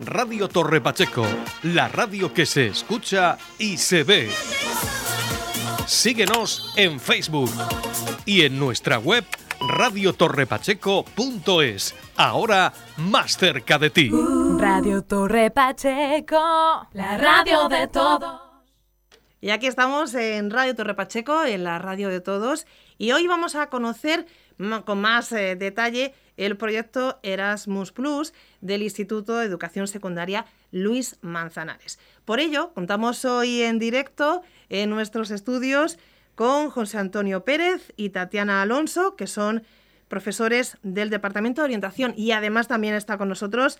Radio Torre Pacheco, la radio que se escucha y se ve. Síguenos en Facebook y en nuestra web radiotorrepacheco.es. Ahora más cerca de ti. Radio Torre Pacheco, la radio de todos. Y aquí estamos en Radio Torre Pacheco, en la radio de todos, y hoy vamos a conocer con más eh, detalle el proyecto Erasmus Plus del Instituto de Educación Secundaria Luis Manzanares. Por ello, contamos hoy en directo en nuestros estudios con José Antonio Pérez y Tatiana Alonso, que son profesores del Departamento de Orientación y además también está con nosotros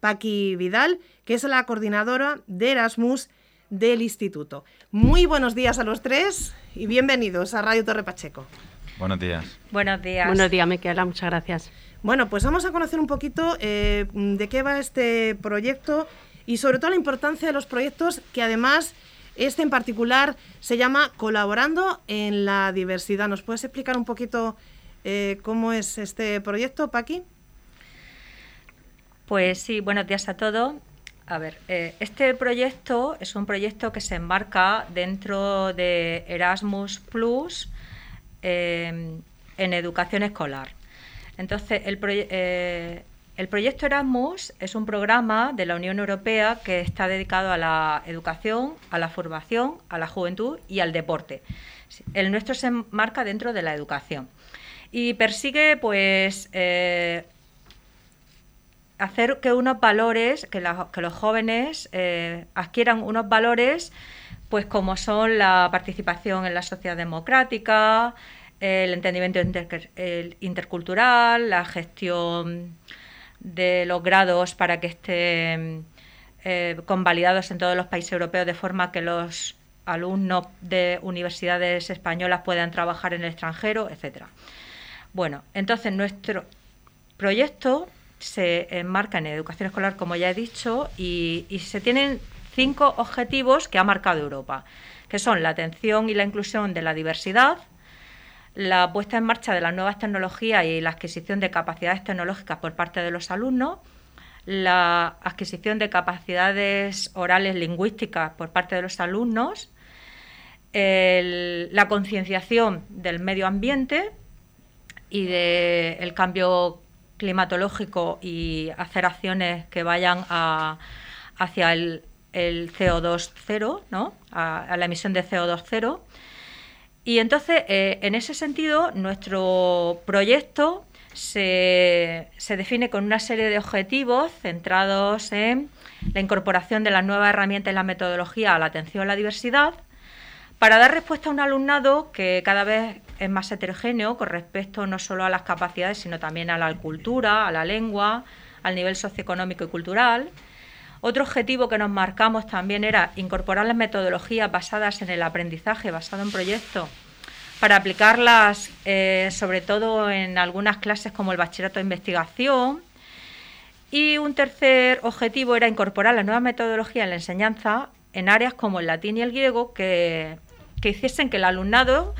Paqui Vidal, que es la coordinadora de Erasmus del Instituto. Muy buenos días a los tres y bienvenidos a Radio Torre Pacheco. Buenos días. Buenos días. Buenos días, Miquela, muchas gracias. Bueno, pues vamos a conocer un poquito eh, de qué va este proyecto y sobre todo la importancia de los proyectos que además este en particular se llama Colaborando en la Diversidad. ¿Nos puedes explicar un poquito eh, cómo es este proyecto, Paqui? Pues sí, buenos días a todos. A ver, eh, este proyecto es un proyecto que se enmarca dentro de Erasmus Plus en educación escolar. Entonces, el, el proyecto Erasmus es un programa de la Unión Europea que está dedicado a la educación, a la formación, a la juventud y al deporte. El nuestro se enmarca dentro de la educación y persigue, pues, eh, hacer que unos valores, que, los jóvenes eh, adquieran unos valores, pues, como son la participación en la sociedad democrática, el entendimiento intercultural, la gestión de los grados para que estén eh, convalidados en todos los países europeos de forma que los alumnos de universidades españolas puedan trabajar en el extranjero, etcétera. Bueno, entonces nuestro proyecto se enmarca en educación escolar, como ya he dicho, y, y se tienen cinco objetivos que ha marcado Europa, que son la atención y la inclusión de la diversidad, la puesta en marcha de las nuevas tecnologías y la adquisición de capacidades tecnológicas por parte de los alumnos, la adquisición de capacidades orales lingüísticas por parte de los alumnos, la concienciación del medio ambiente y del cambio climatológico y hacer acciones que vayan hacia el, CO2 cero, ¿no? a, a la emisión de CO2 cero y entonces, eh, en ese sentido, nuestro proyecto se, define con una serie de objetivos centrados en la incorporación de las nuevas herramientas y la metodología a la atención a la diversidad, para dar respuesta a un alumnado que cada vez es más heterogéneo con respecto no solo a las capacidades, sino también a la cultura, a la lengua, al nivel socioeconómico y cultural, otro objetivo que nos marcamos también era incorporar las metodologías basadas en el aprendizaje, basado en proyectos, para aplicarlas eh, sobre todo en algunas clases como el bachillerato de investigación. Y un tercer objetivo era incorporar las nuevas metodologías en la enseñanza en áreas como el latín y el griego que, que hiciesen que el alumnado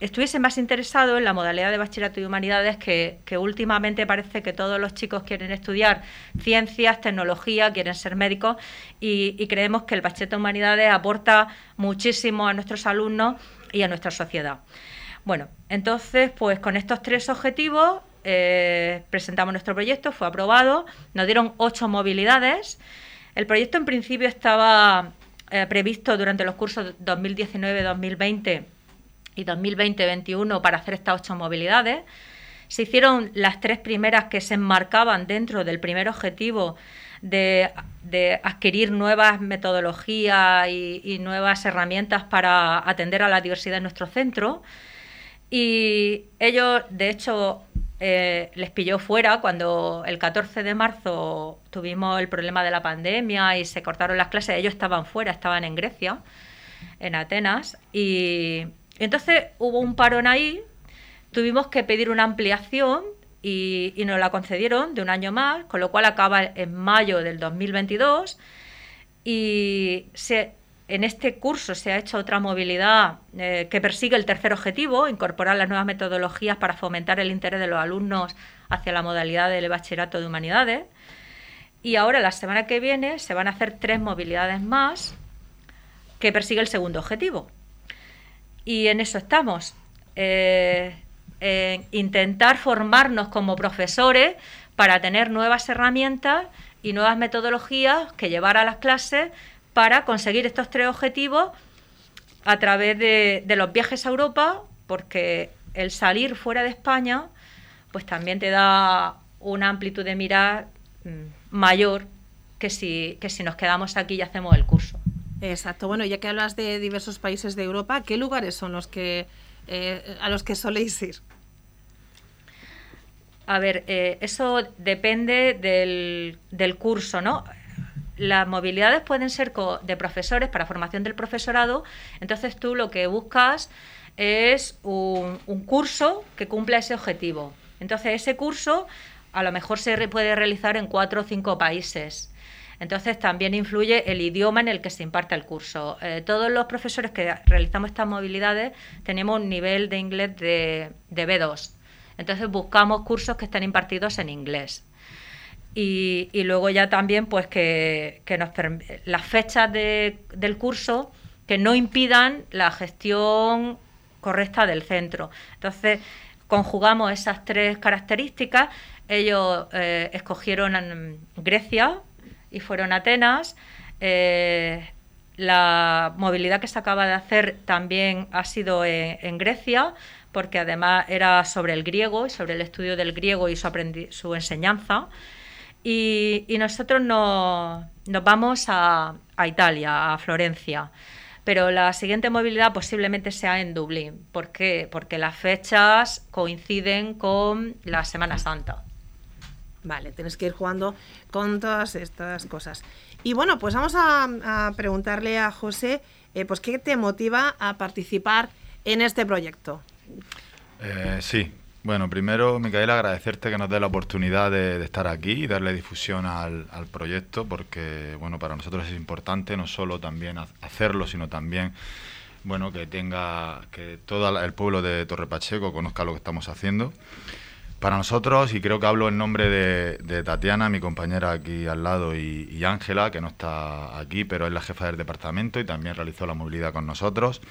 estuviese más interesado en la modalidad de bachillerato y humanidades que, últimamente parece que todos los chicos quieren estudiar ciencias, tecnología, quieren ser médicos y, creemos que el bachillerato de humanidades aporta muchísimo a nuestros alumnos y a nuestra sociedad. Bueno, entonces, pues con estos tres objetivos eh, presentamos nuestro proyecto, fue aprobado, nos dieron ocho movilidades. El proyecto en principio estaba eh, previsto durante los cursos 2019-2020 y 2020-2021 para hacer estas ocho movilidades. Se hicieron las tres primeras que se enmarcaban dentro del primer objetivo de, adquirir nuevas metodologías y, nuevas herramientas para atender a la diversidad en nuestro centro. Y ellos, de hecho, eh, les pilló fuera cuando el 14 de marzo tuvimos el problema de la pandemia y se cortaron las clases. Ellos estaban fuera, estaban en Grecia, en Atenas, y entonces hubo un parón ahí, tuvimos que pedir una ampliación y, nos la concedieron de un año más, con lo cual acaba en mayo del 2022 y en este curso se ha hecho otra movilidad eh, que persigue el tercer objetivo, incorporar las nuevas metodologías para fomentar el interés de los alumnos hacia la modalidad del bachillerato de humanidades. Y ahora, la semana que viene, se van a hacer tres movilidades más que persigue el segundo objetivo. Y en eso estamos. Eh, intentar formarnos como profesores para tener nuevas herramientas y nuevas metodologías que llevar a las clases para conseguir estos tres objetivos a través de, los viajes a Europa, porque el salir fuera de España, pues también te da una amplitud de mirar mm, mayor que si, que si nos quedamos aquí y hacemos el curso. Exacto. Bueno, ya que hablas de diversos países de Europa, ¿qué lugares son los que eh, a los que soléis ir? A ver, eh, eso depende del, del, curso, ¿no? Las movilidades pueden ser de profesores para formación del profesorado, entonces tú lo que buscas es un, un curso que cumpla ese objetivo. Entonces ese curso a lo mejor se puede realizar en cuatro o cinco países. Entonces también influye el idioma en el que se imparte el curso. Eh, todos los profesores que realizamos estas movilidades tenemos un nivel de inglés de, de B2. Entonces buscamos cursos que estén impartidos en inglés. Y, luego ya también pues que, nos las fechas del curso que no impidan la gestión correcta del centro. Entonces, conjugamos esas tres características. Ellos eh, escogieron Grecia y fueron a Atenas. Eh, la movilidad que se acaba de hacer también ha sido en Grecia, porque además era sobre el griego y sobre el estudio del griego y su, su enseñanza. Y, nosotros nos, vamos a, Italia, a Florencia. Pero la siguiente movilidad posiblemente sea en Dublín. ¿Por qué? Porque las fechas coinciden con la Semana Santa. Vale, tienes que ir jugando con todas estas cosas. Y bueno, pues vamos a, preguntarle a José, eh, pues, ¿qué te motiva a participar en este proyecto? Eh, sí, bueno, primero, Micaela, agradecerte que nos dé la oportunidad de, estar aquí y darle difusión al, proyecto, porque bueno, para nosotros es importante no solo también hacerlo, sino también bueno, que tenga que todo el pueblo de Torre Pacheco conozca lo que estamos haciendo. Para nosotros, y creo que hablo en nombre de, Tatiana, mi compañera aquí al lado, y Ángela, que no está aquí, pero es la jefa del departamento y también realizó la movilidad con nosotros.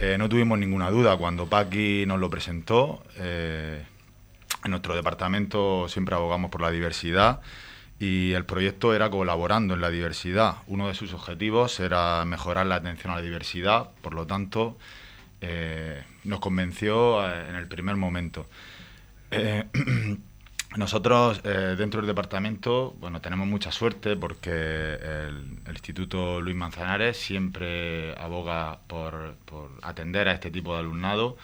Eh, no tuvimos ninguna duda cuando Paqui nos lo presentó. Eh, en nuestro departamento siempre abogamos por la diversidad y el proyecto era colaborando en la diversidad. Uno de sus objetivos era mejorar la atención a la diversidad, por lo tanto, eh, nos convenció en el primer momento. Nosotros dentro del departamento, bueno, tenemos mucha suerte porque el, Instituto Luis Manzanares siempre aboga por, atender a este tipo de alumnado.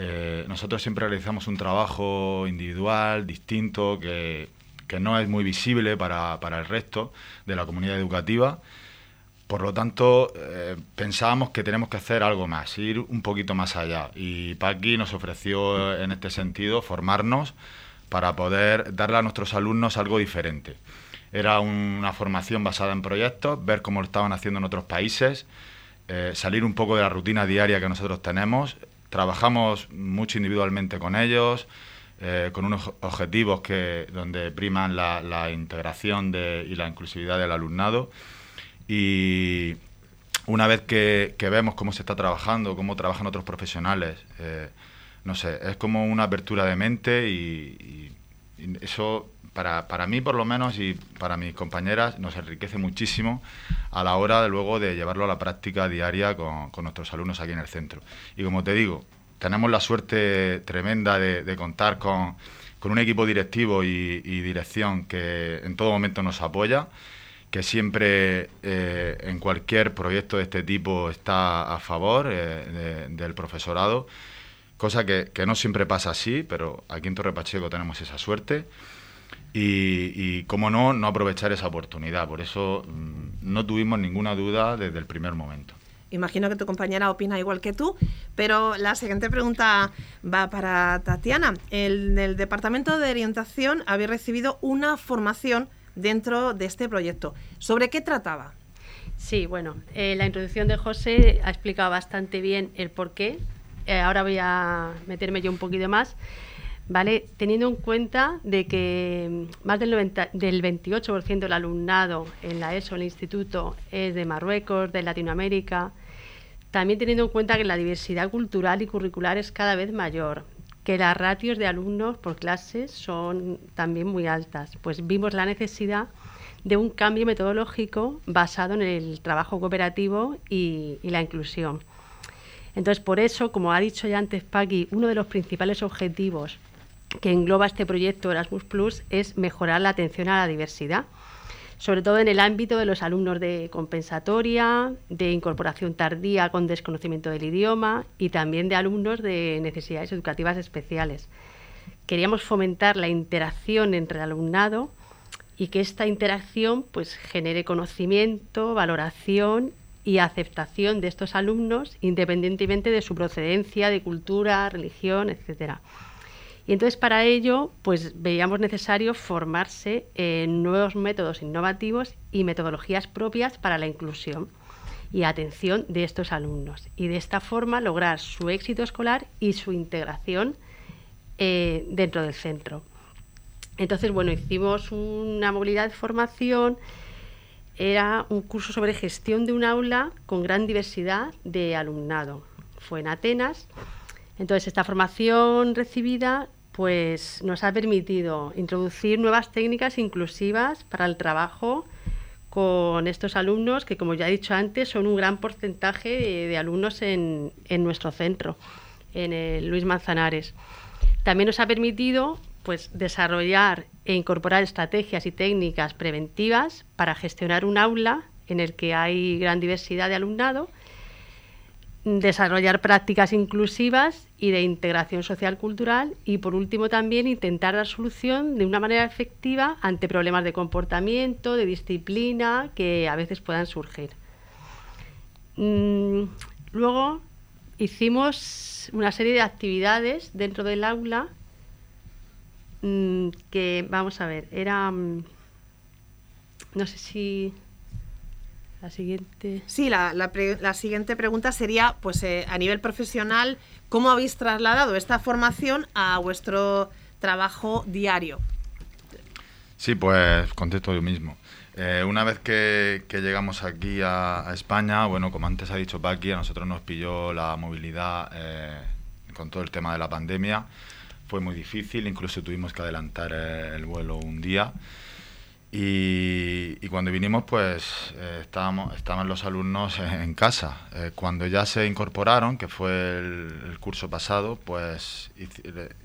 Eh, nosotros siempre realizamos un trabajo individual, distinto, que, no es muy visible para, el resto de la comunidad educativa. Por lo tanto, eh, pensábamos que tenemos que hacer algo más, ir un poquito más allá. Y Paqui nos ofreció en este sentido formarnos para poder darle a nuestros alumnos algo diferente. Era una formación basada en proyectos, ver cómo lo estaban haciendo en otros países, eh, salir un poco de la rutina diaria que nosotros tenemos. Trabajamos mucho individualmente con ellos, eh, con unos objetivos que, donde priman la, integración y la inclusividad del alumnado. Y una vez que, vemos cómo se está trabajando, cómo trabajan otros profesionales, eh, no sé, es como una apertura de mente y, eso para, para, mí por lo menos y para mis compañeras nos enriquece muchísimo a la hora de luego de llevarlo a la práctica diaria con, nuestros alumnos aquí en el centro. Y como te digo, tenemos la suerte tremenda de, contar con, un equipo directivo y, dirección que en todo momento nos apoya que siempre eh, en cualquier proyecto de este tipo está a favor eh, del profesorado cosa que, no siempre pasa así, pero aquí en Torre Pacheco tenemos esa suerte. Y, y cómo no, no aprovechar esa oportunidad. Por eso mm, no tuvimos ninguna duda desde el primer momento. Imagino que tu compañera opina igual que tú, pero la siguiente pregunta va para Tatiana. En el Departamento de Orientación había recibido una formación dentro de este proyecto. ¿Sobre qué trataba? Sí, bueno, eh, la introducción de José ha explicado bastante bien el porqué. Eh, ahora voy a meterme yo un poquito más. ¿Vale? Teniendo en cuenta de que más del, 90, del 28% del alumnado en la ESO, el instituto, es de Marruecos, de Latinoamérica, también teniendo en cuenta que la diversidad cultural y curricular es cada vez mayor, que las ratios de alumnos por clases son también muy altas, pues vimos la necesidad de un cambio metodológico basado en el trabajo cooperativo y, la inclusión. Entonces, por eso, como ha dicho ya antes Paqui, uno de los principales objetivos que engloba este proyecto Erasmus Plus es mejorar la atención a la diversidad, sobre todo en el ámbito de los alumnos de compensatoria, de incorporación tardía con desconocimiento del idioma y también de alumnos de necesidades educativas especiales. Queríamos fomentar la interacción entre el alumnado y que esta interacción pues genere conocimiento, valoración y aceptación de estos alumnos independientemente de su procedencia, de cultura, religión, etcétera. Y entonces para ello, pues veíamos necesario formarse en nuevos métodos innovativos y metodologías propias para la inclusión y atención de estos alumnos. Y de esta forma lograr su éxito escolar y su integración eh, dentro del centro. Entonces, bueno, hicimos una movilidad de formación, era un curso sobre gestión de un aula con gran diversidad de alumnado. Fue en Atenas. Entonces, esta formación recibida pues nos ha permitido introducir nuevas técnicas inclusivas para el trabajo con estos alumnos, que como ya he dicho antes, son un gran porcentaje de, alumnos en, nuestro centro, en el Luis Manzanares. También nos ha permitido pues, desarrollar e incorporar estrategias y técnicas preventivas para gestionar un aula en el que hay gran diversidad de alumnado desarrollar prácticas inclusivas y de integración social cultural y por último también intentar dar solución de una manera efectiva ante problemas de comportamiento, de disciplina que a veces puedan surgir. Mm, luego hicimos una serie de actividades dentro del aula mm, que, vamos a ver, era, mm, no sé si la siguiente. Sí, la, siguiente pregunta sería, pues eh, a nivel profesional, ¿cómo habéis trasladado esta formación a vuestro trabajo diario? Sí, pues contesto yo mismo. Eh, una vez que, llegamos aquí a, España, bueno, como antes ha dicho Paqui, a nosotros nos pilló la movilidad eh, con todo el tema de la pandemia. Fue muy difícil, incluso tuvimos que adelantar el vuelo un día. Y, cuando vinimos, pues eh, estábamos, estaban los alumnos en casa. Eh, cuando ya se incorporaron, que fue el, curso pasado, pues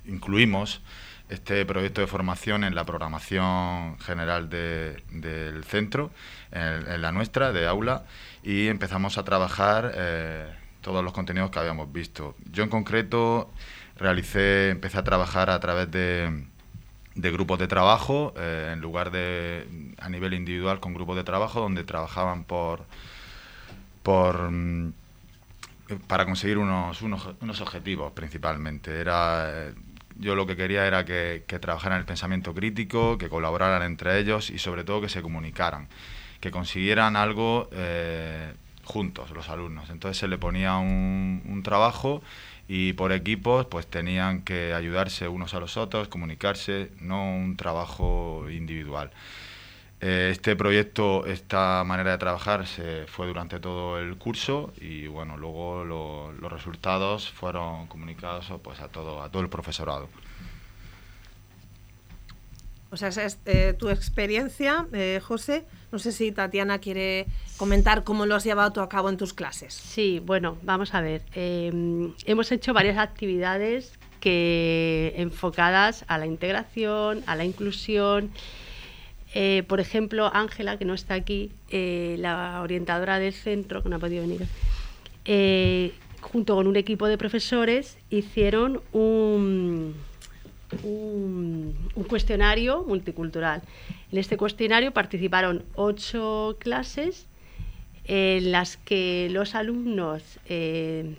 incluimos este proyecto de formación en la programación general del centro, en, la nuestra, de aula, y empezamos a trabajar eh, todos los contenidos que habíamos visto. Yo en concreto realicé, empecé a trabajar a través de de grupos de trabajo, eh, en lugar de a nivel individual con grupos de trabajo, donde trabajaban por, por mm, para conseguir unos, unos, objetivos principalmente. Era, eh, yo lo que quería era que, que, trabajaran el pensamiento crítico, que colaboraran entre ellos y sobre todo que se comunicaran, que consiguieran algo eh, juntos los alumnos. Entonces se le ponía un, un trabajo y por equipos pues tenían que ayudarse unos a los otros, comunicarse, no un trabajo individual. Eh, este proyecto, esta manera de trabajar se fue durante todo el curso y bueno, luego los resultados fueron comunicados pues, a, todo, a todo el profesorado. O sea, esa es eh, tu experiencia, eh, José. No sé si Tatiana quiere comentar cómo lo has llevado a cabo en tus clases. Sí, bueno, vamos a ver. Em, hemos hecho varias actividades que enfocadas a la integración, a la inclusión. Eh, por ejemplo, Ángela, que no está aquí, la orientadora del centro, que no ha podido venir, junto con un equipo de profesores, hicieron un un, cuestionario multicultural. En este cuestionario participaron ocho clases en las que los alumnos eh,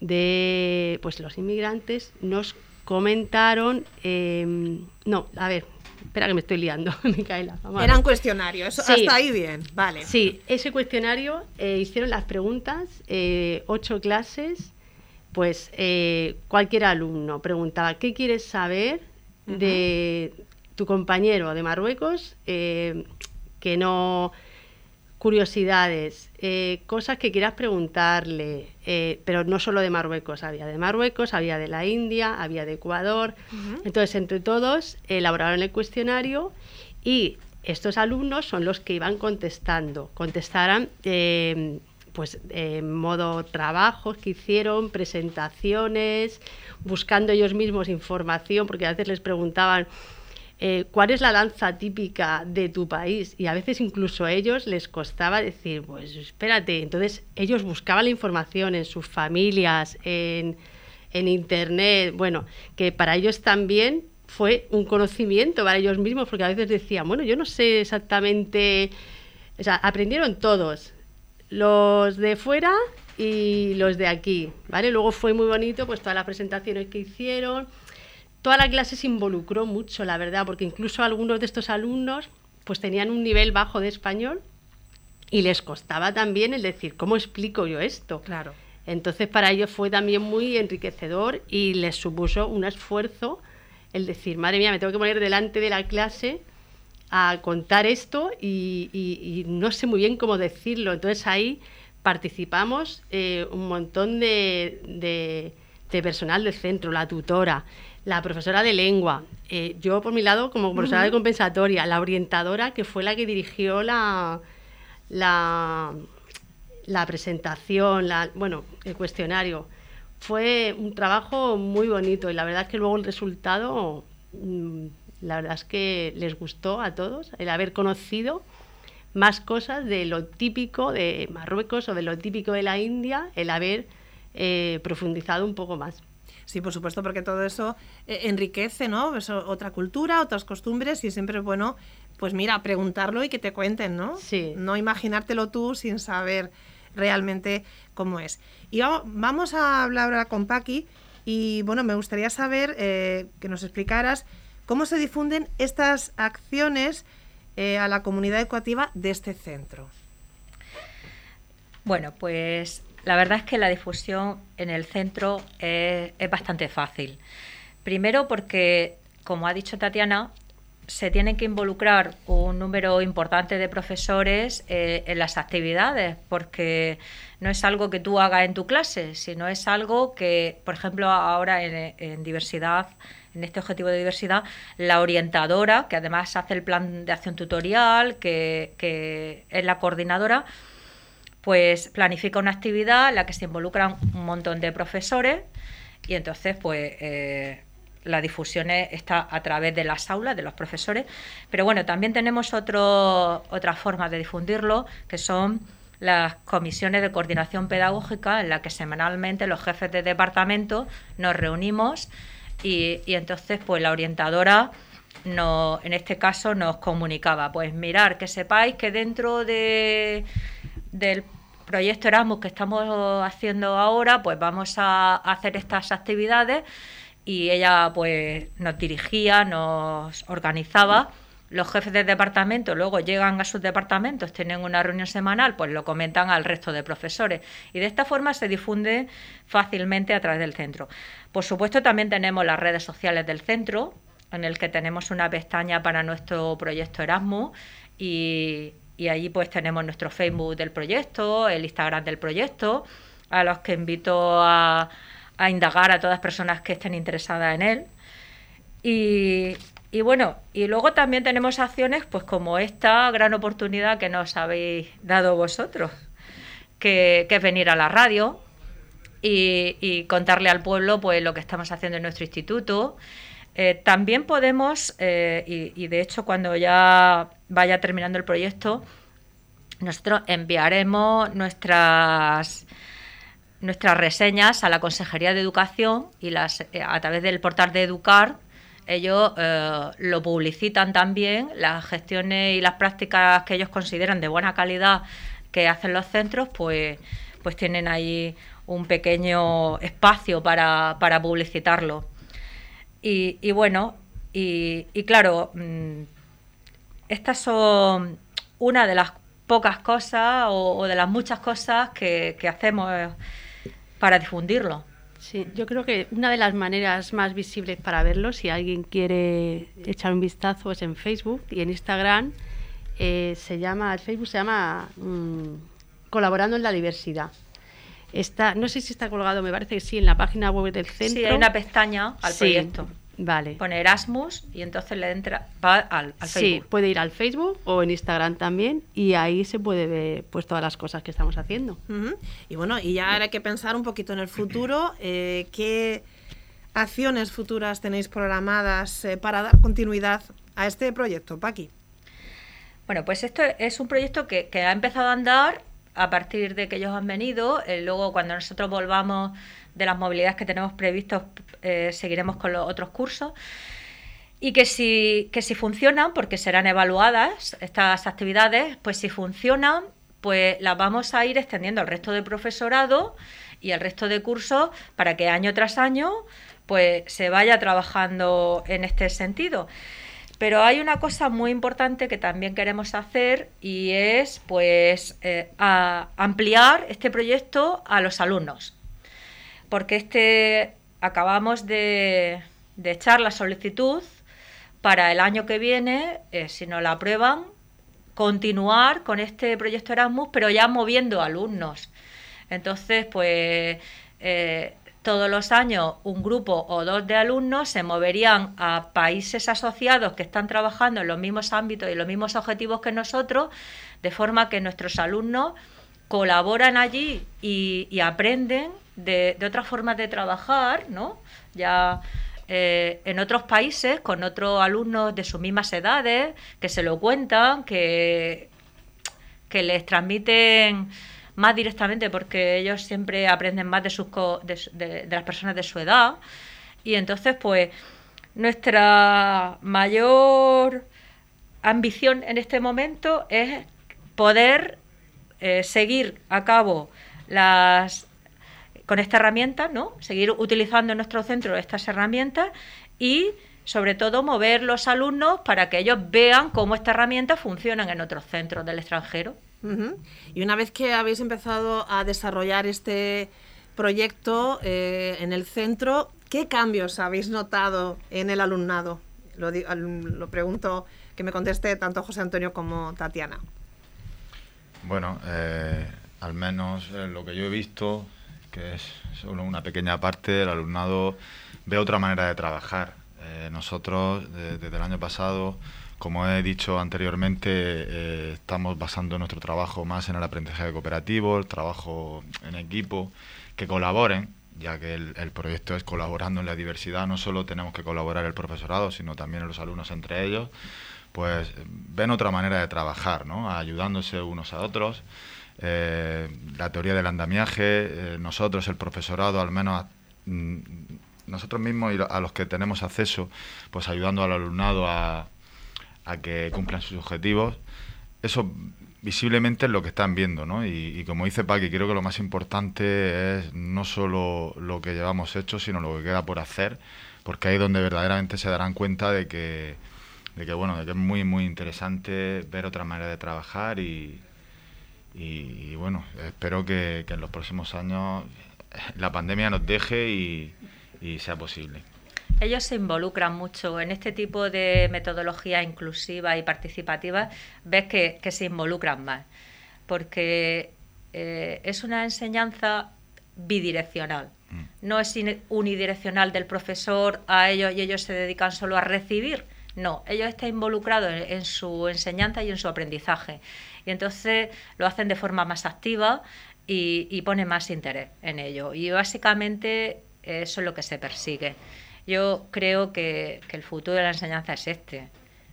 de pues los inmigrantes nos comentaron em, no a ver espera que me estoy liando, Micaela. vamos a ver. Eran cuestionarios, Sí. hasta ahí bien, vale. Sí, ese cuestionario eh, hicieron las preguntas, eh, ocho clases, pues eh, cualquier alumno preguntaba, ¿qué quieres saber de tu compañero de Marruecos? Eh, que no curiosidades, eh, cosas que quieras preguntarle, eh, pero no solo de Marruecos, había de Marruecos, había de la India, había de Ecuador. Entonces, entre todos, elaboraron el cuestionario y estos alumnos son los que iban contestando. Contestarán eh, pues en modo trabajos que hicieron, presentaciones, buscando ellos mismos información, porque a veces les preguntaban eh, cuál es la danza típica de tu país y a veces incluso a ellos les costaba decir, pues espérate, entonces ellos buscaban la información en sus familias, en, en internet, bueno, que para ellos también fue un conocimiento para ellos mismos, porque a veces decían, bueno, yo no sé exactamente, o sea, aprendieron todos, los de fuera y los de aquí, ¿vale? Luego fue muy bonito, pues todas las presentaciones que hicieron, toda la clase se involucró mucho, la verdad, porque incluso algunos de estos alumnos pues tenían un nivel bajo de español y les costaba también el decir, ¿cómo explico yo esto? Claro. Entonces para ellos fue también muy enriquecedor y les supuso un esfuerzo el decir, madre mía, me tengo que poner delante de la clase a contar esto y, y- y no sé muy bien cómo decirlo. Entonces ahí participamos eh, un montón de, de- de personal del centro, la tutora, la profesora de lengua, eh, yo por mi lado como profesora de compensatoria, la orientadora que fue la que dirigió la, la, la presentación, la, bueno, el cuestionario. Fue un trabajo muy bonito y la verdad es que luego el resultado, mm, la verdad es que les gustó a todos el haber conocido más cosas de lo típico de Marruecos o de lo típico de la India, el haber eh, profundizado un poco más. Sí, por supuesto, porque todo eso eh, enriquece, ¿no? Es otra cultura, otras costumbres y siempre es bueno, pues mira, preguntarlo y que te cuenten, ¿no? Sí. No imaginártelo tú sin saber realmente cómo es. Y vamos, vamos a hablar ahora con Paqui y bueno, me gustaría saber eh, que nos explicaras cómo se difunden estas acciones eh, a la comunidad educativa de este centro. Bueno, pues la verdad es que la difusión en el centro es, es bastante fácil. Primero porque, como ha dicho Tatiana, se tienen que involucrar un número importante de profesores eh, en las actividades, porque no es algo que tú hagas en tu clase, sino es algo que, por ejemplo, ahora en, diversidad, en este objetivo de diversidad, la orientadora, que además hace el plan de acción tutorial, que, que es la coordinadora, pues planifica una actividad en la que se involucran un montón de profesores y entonces pues eh, la difusión es- está a través de las aulas, de los profesores, pero bueno, también tenemos otro, otras formas de difundirlo, que son las comisiones de coordinación pedagógica en la que semanalmente los jefes de departamento nos reunimos y, y entonces pues la orientadora no, en este caso nos comunicaba, pues mirar, que sepáis que dentro de, del proyecto Erasmus que estamos haciendo ahora, pues vamos a hacer estas actividades y ella pues nos dirigía, nos organizaba. Los jefes de departamento luego llegan a sus departamentos, tienen una reunión semanal, pues lo comentan al resto de profesores. Y de esta forma se difunde fácilmente a través del centro. Por supuesto, también tenemos las redes sociales del centro, en el que tenemos una pestaña para nuestro proyecto Erasmus y, y allí pues tenemos nuestro Facebook del proyecto, el Instagram del proyecto, a los que invito a, a indagar a todas las personas que estén interesadas en él. Y, y bueno, y luego también tenemos acciones pues como esta gran oportunidad que nos habéis dado vosotros, que, que es venir a la radio y, y contarle al pueblo pues lo que estamos haciendo en nuestro instituto. Eh, también podemos, eh, y, y de hecho cuando ya vaya terminando el proyecto, nosotros enviaremos nuestras nuestras reseñas a la Consejería de Educación y las eh, a través del portal de Educar ellos eh, lo publicitan también, las gestiones y las prácticas que ellos consideran de buena calidad que hacen los centros, pues, pues tienen ahí un pequeño espacio para, para publicitarlo. Y, bueno, Y, claro, mm, estas son una de las pocas cosas o, de las muchas cosas que, que hacemos para difundirlo. Sí, yo creo que una de las maneras más visibles para verlo, si alguien quiere echar un vistazo, es en Facebook y en Instagram. eh, se llama, el Facebook se llama mm, Colaborando en la Diversidad. Está, no sé si está colgado, me parece que sí, en la página web del centro. Sí, hay una pestaña al Sí, proyecto. Vale. Pone Erasmus y entonces le entra, va al, al Sí, Facebook. puede ir al Facebook o en Instagram también y ahí se puede ver pues todas las cosas que estamos haciendo. Y bueno, y ya ahora hay que pensar un poquito en el futuro. eh, ¿Qué acciones futuras tenéis programadas eh, para dar continuidad a este proyecto, Paqui? Bueno, pues esto es un proyecto que, que ha empezado a andar a partir de que ellos han venido. eh, luego, cuando nosotros volvamos de las movilidades que tenemos previstos, eh, seguiremos con los otros cursos. Y que si, que si funcionan, porque serán evaluadas estas actividades, pues si funcionan, pues las vamos a ir extendiendo al resto de profesorado y al resto de cursos para que año tras año pues se vaya trabajando en este sentido. Pero hay una cosa muy importante que también queremos hacer y es pues eh, ampliar este proyecto a los alumnos. Porque este acabamos de, de echar la solicitud para el año que viene, eh, si nos la aprueban, continuar con este proyecto Erasmus, pero ya moviendo alumnos. Entonces, pues eh, todos los años un grupo o dos de alumnos se moverían a países asociados que están trabajando en los mismos ámbitos y los mismos objetivos que nosotros, de forma que nuestros alumnos colaboran allí y aprenden de, otras formas de trabajar, ¿no? Ya eh, en otros países con otros alumnos de sus mismas edades que se lo cuentan, que, que les transmiten más directamente porque ellos siempre aprenden más de, sus de las personas de su edad. Y entonces, pues, nuestra mayor ambición en este momento es poder eh, seguir a cabo las con esta herramienta, ¿no? Seguir utilizando en nuestro centro estas herramientas y sobre todo mover los alumnos para que ellos vean cómo estas herramientas funcionan en otros centros del extranjero. Y una vez que habéis empezado a desarrollar este proyecto eh, en el centro, ¿qué cambios habéis notado en el alumnado? Lo, lo pregunto que me conteste tanto José Antonio como Tatiana. Bueno, eh, al menos eh, lo que yo he visto, que es solo una pequeña parte del alumnado, ve otra manera de trabajar. Eh, nosotros, de- desde el año pasado, como he dicho anteriormente, eh, estamos basando nuestro trabajo más en el aprendizaje cooperativo, el trabajo en equipo, que colaboren, ya que el, el proyecto es colaborando en la diversidad, no solo tenemos que colaborar el profesorado, sino también los alumnos entre ellos, pues ven otra manera de trabajar, ¿no? ayudándose unos a otros. Eh, la teoría del andamiaje, eh, nosotros, el profesorado, al menos mm, nosotros mismos y a los que tenemos acceso, pues ayudando al alumnado a, a que cumplan sus objetivos, eso visiblemente es lo que están viendo, ¿no? Y, y como dice Paqui, creo que lo más importante es no solo lo que llevamos hecho, sino lo que queda por hacer, porque ahí es donde verdaderamente se darán cuenta de que, de que bueno, de que es muy, muy interesante ver otra manera de trabajar y, y, y, bueno, espero que, que en los próximos años la pandemia nos deje y, y sea posible. Ellos se involucran mucho en este tipo de metodología inclusiva y participativa, ves que, que se involucran más, porque eh, es una enseñanza bidireccional. No es unidireccional del profesor a ellos y ellos se dedican solo a recibir. No, ellos están involucrados en, en su enseñanza y en su aprendizaje. Y entonces lo hacen de forma más activa y, y ponen más interés en ello. Y básicamente eso es lo que se persigue. Yo creo que, que el futuro de la enseñanza es este.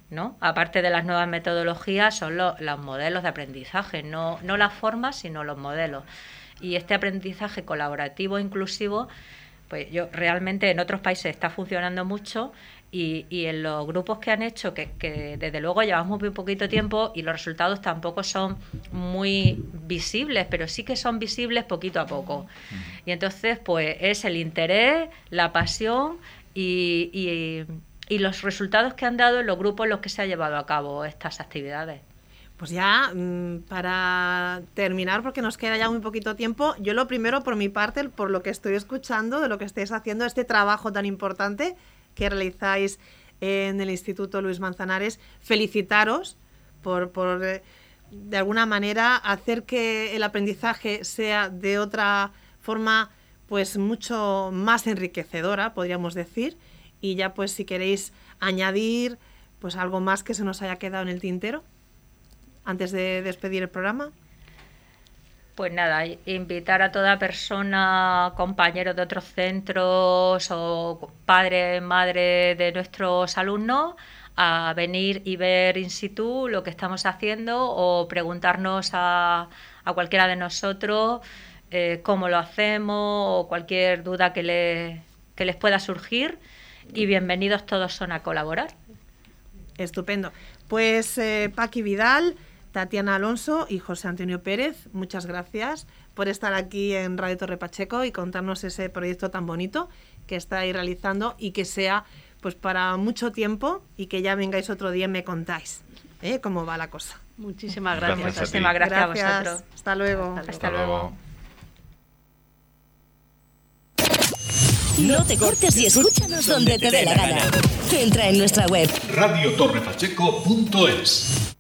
¿no? Aparte de las nuevas metodologías, son lo- los modelos de aprendizaje, no, no las formas, sino los modelos. Y este aprendizaje colaborativo, inclusivo, pues yo realmente en otros países está funcionando mucho y, y en los grupos que han hecho, que, que desde luego llevamos muy poquito tiempo y los resultados tampoco son muy visibles, pero sí que son visibles poquito a poco. Y entonces, pues es el interés, la pasión y, y- y los resultados que han dado en los grupos en los que se ha llevado a cabo estas actividades. Pues ya, mm, para terminar, porque nos queda ya muy poquito tiempo, yo lo primero, por mi parte, por lo que estoy escuchando, de lo que estáis haciendo, este trabajo tan importante que realizáis en el Instituto Luis Manzanares, felicitaros por, por eh, de alguna manera, hacer que el aprendizaje sea de otra forma, pues mucho más enriquecedora, podríamos decir. Y ya, pues, si queréis añadir, pues algo más que se nos haya quedado en el tintero antes de despedir el programa? Pues nada, invitar a toda persona, compañeros de otros centros o padre, madre de nuestros alumnos a venir y ver in situ lo que estamos haciendo o preguntarnos a, a cualquiera de nosotros eh, cómo lo hacemos o cualquier duda que, le, que les pueda surgir y bienvenidos todos son a colaborar. Estupendo. Pues eh, Paqui Vidal, Tatiana Alonso y José Antonio Pérez, muchas gracias por estar aquí en Radio Torre Pacheco y contarnos ese proyecto tan bonito que estáis realizando y que sea pues para mucho tiempo y que ya vengáis otro día y me contáis ¿eh? cómo va la cosa. Muchísimas gracias. Gracias. Muchísimas gracias, a vosotros. Hasta luego. Hasta luego. No te cortes y escúchanos donde te dé la gana. Entra en nuestra web radiotorrepacheco.es